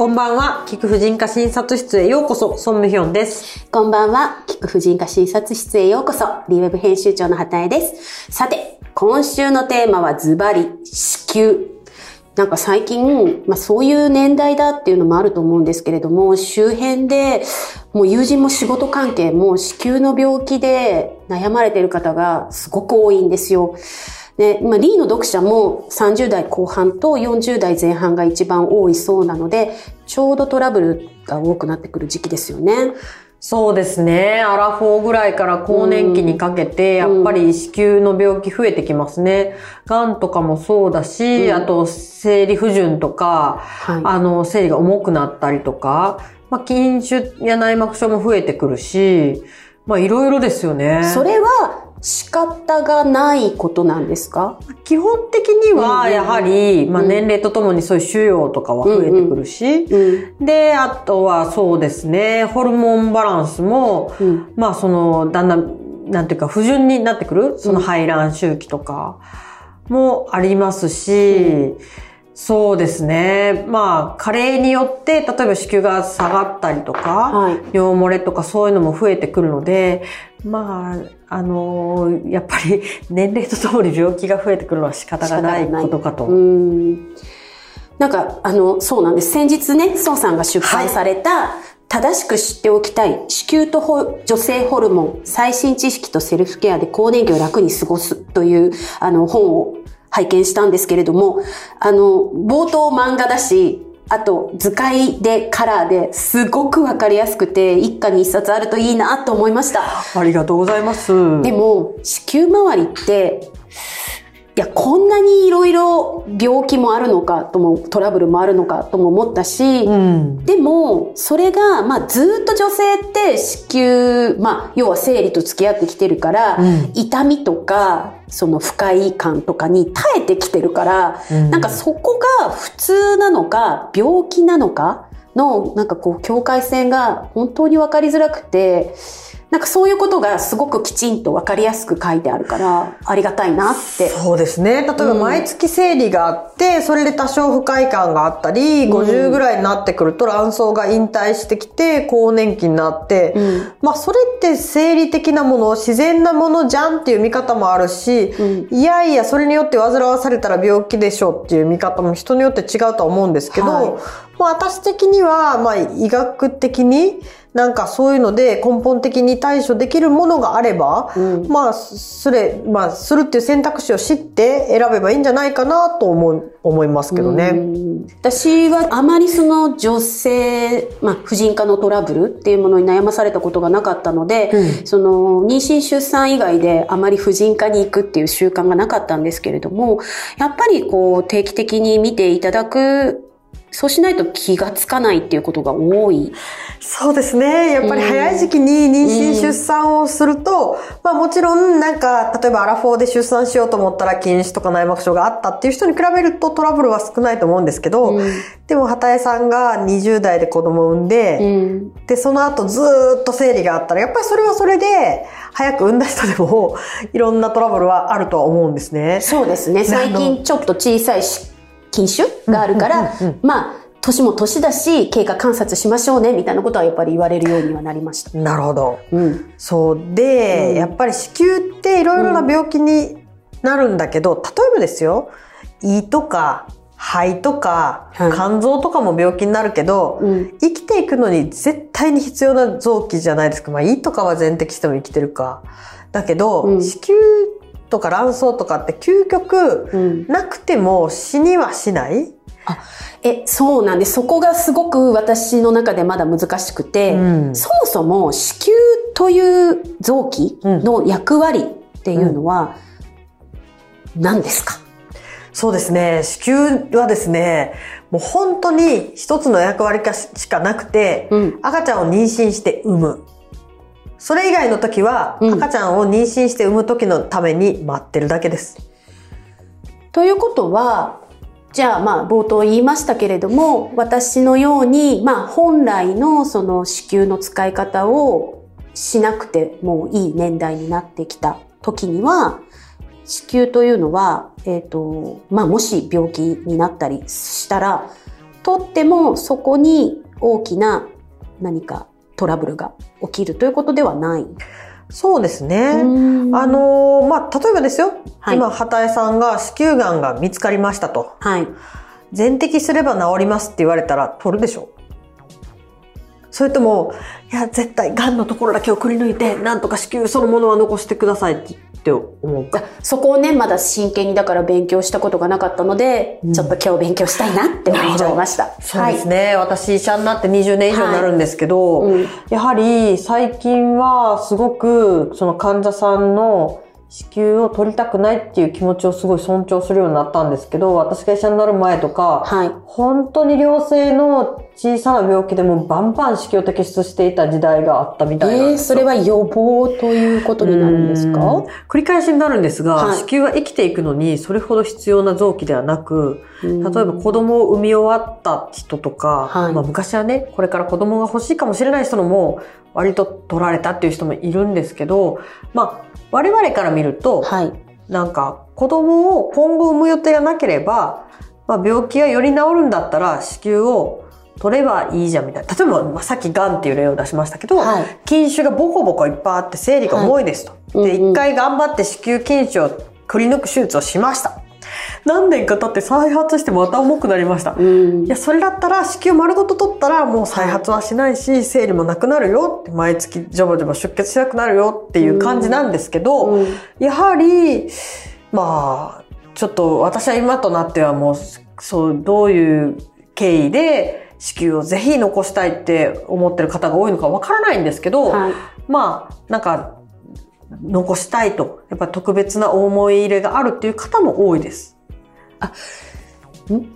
こんばんは、菊婦人科診察室へようこそ、ソンムヒョンです。こんばんは。菊婦人科診察室へようこそ。リーウェブ編集長の畑江です。さて、今週のテーマはズバリ、子宮。なんか最近、まあそういう年代だっていうのもあると思うんですけれども、周辺で、もう友人も仕事関係も子宮の病気で悩まれている方がすごく多いんですよ。で、まあ、リーの読者も30代後半と40代前半が一番多いそうなので、ちょうどトラブルが多くなってくる時期ですよね。そうですね。アラフォーぐらいから更年期にかけて、やっぱり子宮の病気増えてきますね。癌とかもそうだし、うんあと生理不順とか、はいあの、生理が重くなったりとか、まあ、筋腫や内膜症も増えてくるし、まあ、いろいろですよね。それは仕方がないことなんですか？基本的には、やはり、まあ、うん年齢とともにそういう腫瘍とかは増えてくるし、うん。で、あとはそうですね、ホルモンバランスも、うん。まあその、だんだん、なんていうか、不順になってくる、その排卵周期とかもありますし、そうですね。まあ、加齢によって、例えば子宮が下がったりとか、はい。尿漏れとかそういうのも増えてくるので、まあ、あのやっぱり 年齢とともに病気が増えてくるのは仕方がないことかと。うん。なんか、あの、そうなんです。先日ね、宋さんが出版された、正しく知っておきたい子宮とホ女性ホルモン最新知識とセルフケアで更年期を楽に過ごすというあの本を拝見したんですけれども、あの、冒頭漫画だし、あと図解でカラーですごくわかりやすくて一家に一冊あるといいなと思いました。ありがとうございます。でも、子宮周りって、いや、こんなにいろいろ病気もあるのかとも、トラブルもあるのかとも思ったし、うん。でも、それが、まあ、ずっと女性って子宮、まあ、要は生理と付き合ってきてるから、うん痛みとか、その不快感とかに耐えてきてるから、うんなんかそこが普通なのか、病気なのかの、なんかこう、境界線が本当に分かりづらくて、なんかそういうことがすごくきちんと分かりやすく書いてあるから、ありがたいなって。そうですね。例えば毎月生理があって、それで多少不快感があったり、うん。50ぐらいになってくると卵巣が引退してきて、更年期になって、うん。まあそれって生理的なもの、自然なものじゃんっていう見方もあるし、うん。いやいや、それによって煩わされたら病気でしょっていう見方も人によって違うとは思うんですけど、はい。まあ私的には、まあ医学的になんかそういうので根本的に対処できるものがあれば、うん。まあ、すれ、まあ、するっていう選択肢を知って選べばいいんじゃないかなと思う、思いますけどうね。ん。私はあまりその女性、まあ、婦人科のトラブルっていうものに悩まされたことがなかったので、うん。その妊娠出産以外であまり婦人科に行くっていう習慣がなかったんですけれども、やっぱりこう定期的に見ていただく、そうしないと気がつかないっていうことが多い。そうですね。やっぱり早い時期に妊娠出産をすると、まあもちろんなんか、例えばアラフォーで出産しようと思ったら筋腫とか内膜症があったっていう人に比べるとトラブルは少ないと思うんですけど、うんでも畑江さんが20代で子供を産んで、うんで、その後ずーっと生理があったら、やっぱりそれはそれで、早く産んだ人でも、いろんなトラブルはあるとは思うんですね。そうですね。最近ちょっと小さいし筋腫があるから、うんうんうんまあ、年も年だし、経過観察しましょうね、みたいなことはやっぱり言われるようにはなりました。なるほど。うん。そうで、うんやっぱり子宮っていろいろな病気になるんだけど、例えばですよ胃とか肺とか、はい肝臓とかも病気になるけど、うん。生きていくのに絶対に必要な臓器じゃないですか、まあ、胃とかは全摘しても生きてるかだけど、うん子宮とか卵巣とかって究極うん。なくても死にはしない、え、そうなんです。そこがすごく私の中でまだ難しくて、うんそもそも子宮という臓器の役割っていうのは何ですか、そうですね。子宮はですね、もう本当に一つの役割かしかなくて、うん赤ちゃんを妊娠して産む。それ以外の時は、うん赤ちゃんを妊娠して産む時のために待ってるだけです。ということは、じゃあまあ冒頭言いましたけれども、私のように、まあ本来のその子宮の使い方をしなくてもいい年代になってきた時には、子宮というのは、えっ、と、まあもし病気になったりしたら、取ってもそこに大きな何かトラブルが起きるということではない。そうですね。あの、まあ、例えばですよ。はい今、畑江さんが子宮がんが見つかりましたと。はい。全摘すれば治りますって言われたら取るでしょそれとも、いや、絶対、癌のところだけをくり抜いて、なんとか子宮そのものは残してくださいって思うか。あそこをね、まだ真剣にだから勉強したことがなかったので、うんちょっと今日勉強したいなって思いました。そうですね。私、医者になって20年以上になるんですけど、はいうんやはり最近はすごくその患者さんの子宮を取りたくないっていう気持ちをすごい尊重するようになったんですけど、私が医者になる前とか、はい。本当に良性の小さな病気でもバンバン子宮を摘出していた時代があったみたいなんえー、それは予防ということになるんですうん。か繰り返しになるんですが、はい。子宮は生きていくのにそれほど必要な臓器ではなく、例例えば子供を産み終わった人とか、はい。まあ昔はね、これから子供が欲しいかもしれない人のも割と取られたっていう人もいるんですけど、まあ我々から見ると、はい。なんか子供を今後産む予定がなければ、まあ、病気がより治るんだったら子宮を取ればいいじゃんみたいな。例えば、まあ、さっき癌っていう例を出しましたけど、はい筋腫がボコボコいっぱいあって生理が重いですと。で、うんうん一回頑張って子宮筋腫をくり抜く手術をしました。何年か経って再発してまた重くなりました。うんいや、それだったら子宮丸ごと取ったらもう再発はしないし、生理もなくなるよって、毎月ジョバジョバ出血しなくなるよっていう感じなんですけど、うんやはり、まあ、ちょっと私は今となってはもう、そう、どういう経緯で子宮をぜひ残したいって思ってる方が多いのかわからないんですけど、はい。まあ、なんか、残したいと、やっぱり特別な思い入れがあるっていう方も多いです。ん？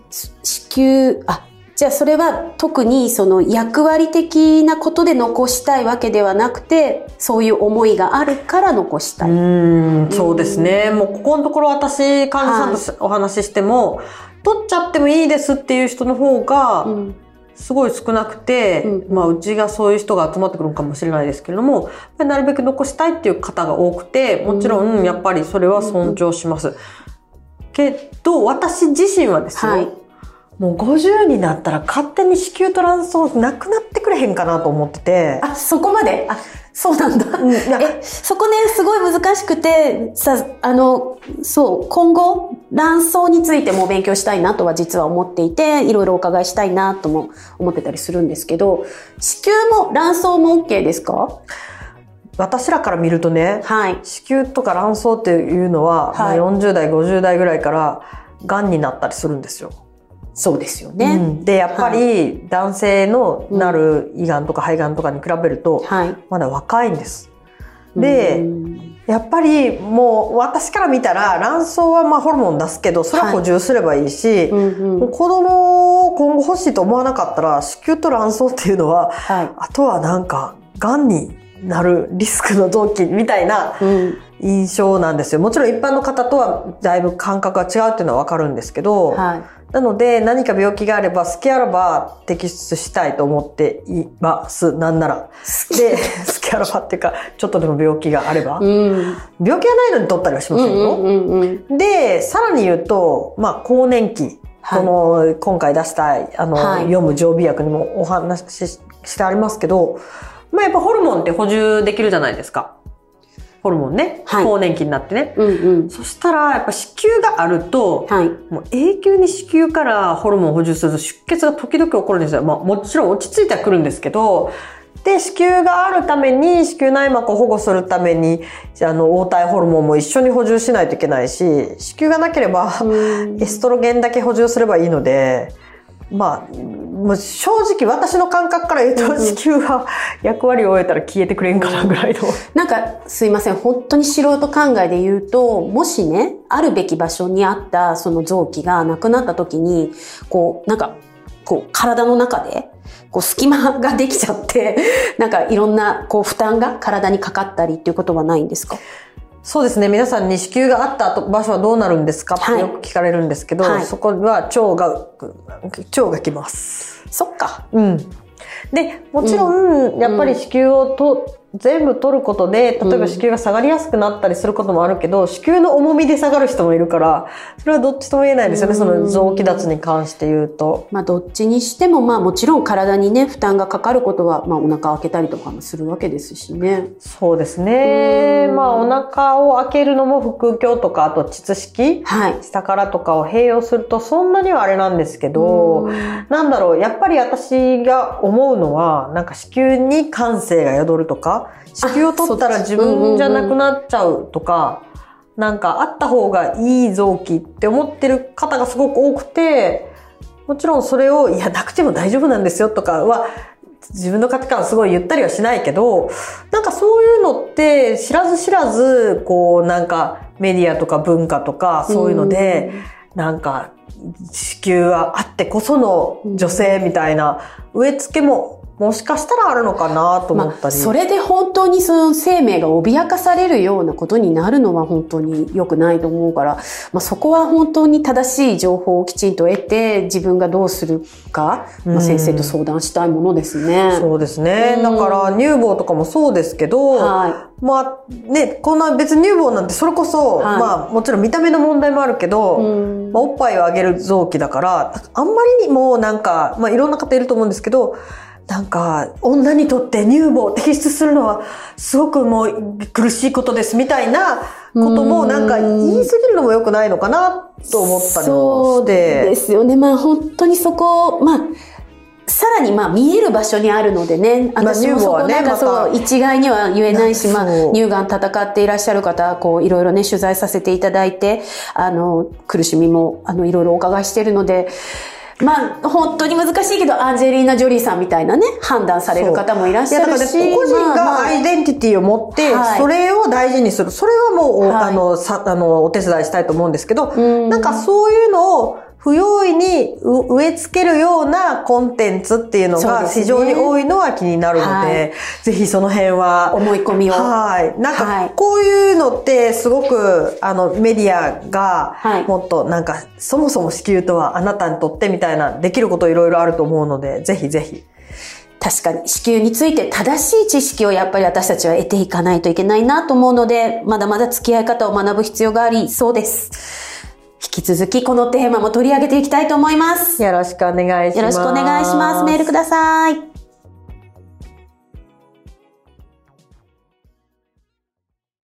子宮、あ、じゃあそれは特にその役割的なことで残したいわけではなくて、そういう思いがあるから残したうい。ーん、そうですね。もうここのところ私、患者さんとお話ししても、取っちゃってもいいですっていう人の方が、うんすごい少なくて、うん。まあうちがそういう人が集まってくるのかもしれないですけれども、なるべく残したいっていう方が多くて、もちろうん。んやっぱりそれは尊重します。けど、私自身はですよ、はい。もう50になったら勝手に子宮と卵巣なくなってくれへんかなと思ってて、あ、そこまで？あ、そうなんだ。うんえ、そこね、すごい難しくて、さ、あの、そう、今後、卵巣についても勉強したいなとは実は思っていて、いろいろお伺いしたいなとも思ってたりするんですけど、子宮も卵巣も OK ですか？私らから見るとね、はい。子宮とか卵巣っていうのは、はいまあ40代、50代ぐらいから、癌になったりするんですよ。そうですようね。んで、やっぱり男性のなる胃がんとか肺がんとかに比べると、はい。まだ若いんです。でうんやっぱりもう私から見たら卵巣はまあホルモン出すけど、それは補充すればいいし、うんうんもう子供を今後欲しいと思わなかったら子宮と卵巣っていうのは、はい。あとはなんか癌になるリスクの臓器みたいなうん。印象なんですよ。もちろん一般の方とはだいぶ感覚が違うっていうのはわかるんですけど、はい。なので何か病気があれば好きあらば摘出したいと思っています。なんなら。で、好きあらばっていうか、ちょっとでも病気があれば。うん。病気がないのに取ったりはしませんよ。うんうんうんうん。で、さらに言うと、まあ、更年期。はいこの、今回出したい、あの、はい読む常備薬にもお話ししてありますけど、まあ、やっぱホルモンって補充できるじゃないですか。ホルモンね。はい更年期になってね。うんうん。そしたら、やっぱ子宮があると、はい。もう永久に子宮からホルモンを補充すると出血が時々起こるんですよ。まあもちろん落ち着いてはくるんですけど、で、子宮があるために、子宮内膜を保護するために、あの、黄体ホルモンも一緒に補充しないといけないし、子宮がなければ、うんエストロゲンだけ補充すればいいので、まあ、もう正直私の感覚から言うと、子宮は役割を終えたら消えてくれんかなぐらいの。なんか、すいません。本当に素人考えで言うと、もしね、あるべき場所にあったその臓器がなくなった時に、こう、なんか、こう、体の中で、こう、隙間ができちゃって、なんかいろんな、こう、負担が体にかかったりっていうことはないんですか？そうですね。皆さんに子宮があった場所はどうなるんですか？ってはいよく聞かれるんですけど、はいそこは腸が、腸が来ます。そっか。うん。で、もちろん、やっぱり子宮をと、全部取ることで、例えば子宮が下がりやすくなったりすることもあるけど、子宮の重みで下がる人もいるから、それはどっちとも言えないですよね、その臓器脱に関して言うと。まあどっちにしてもまあもちろん体にね負担がかかることはまあお腹を開けたりとかもするわけですしね。そうですね。うんまあお腹を開けるのも腹腔とか、あと膣式？はい。下からとかを併用するとそんなにはあれなんですけど、なんだろう、やっぱり私が思うのは、なんか子宮に感性が宿るとか、子宮を取ったら自分じゃなくなっちゃうとか、なんかあった方がいい臓器って思ってる方がすごく多くて、もちろんそれを、いや、なくても大丈夫なんですよとかは、自分の価値観はすごい言ったりはしないけど、なんかそういうのって知らず知らず、こうなんかメディアとか文化とかそういうので、なんか子宮はあってこその女性みたいな植え付けももしかしたらあるのかなと思まあ、ったり。それで本当にその生命が脅かされるようなことになるのは本当に良くないと思うから、まあ、そこは本当に正しい情報をきちんと得て自分がどうするか、まあ、先生と相談したいものですね。そうですね。うんだから乳房とかもそうですけど、はまあね、こんな別に乳房なんてそれこそ、はいまあもちろん見た目の問題もあるけど、うんまあ、おっぱいをあげる臓器だから、あんまりにもなんか、まあいろんな方いると思うんですけど、なんか、女にとって乳房を摘出するのは、すごくもう苦しいことですみたいなことも、うんなんか言い過ぎるのも良くないのかなと思ったりもそうして。ですよね。まあ本当にそこ、まあ、さらにまあ見える場所にあるのでね、まあ私もそこ乳房はねなんかそう、一概には言えないし、まあそう乳がん戦っていらっしゃる方、こういろいろね、取材させていただいて、あの、苦しみも、あの、いろいろお伺いしているので、まあ、本当に難しいけど、アンジェリーナ・ジョリーさんみたいなね、判断される方もいらっしいやだからゃるし、個人がアイデンティティを持って、はい。それを大事にする。それはもう、おはい。あの、さ、あの、お手伝いしたいと思うんですけど、ん。なんかそういうのを不用意にう植え付けるようなコンテンツっていうのが非常に多いのは気になるので、はいぜひその辺は、思い込みを。はい。なんはいか、こういうのってすごく、あの、メディアがはい、もっとなんか、そもそも子宮とはあなたにとってみたいな、できることいろいろあると思うので、ぜひぜひ。確かに子宮について正しい知識をやっぱり私たちは得ていかないといけないなと思うので、まだまだ付き合い方を学ぶ必要がありそうです。引き続きこのテーマも取り上げていきたいと思います。よろしくお願いします。よろしくお願いします。メールください。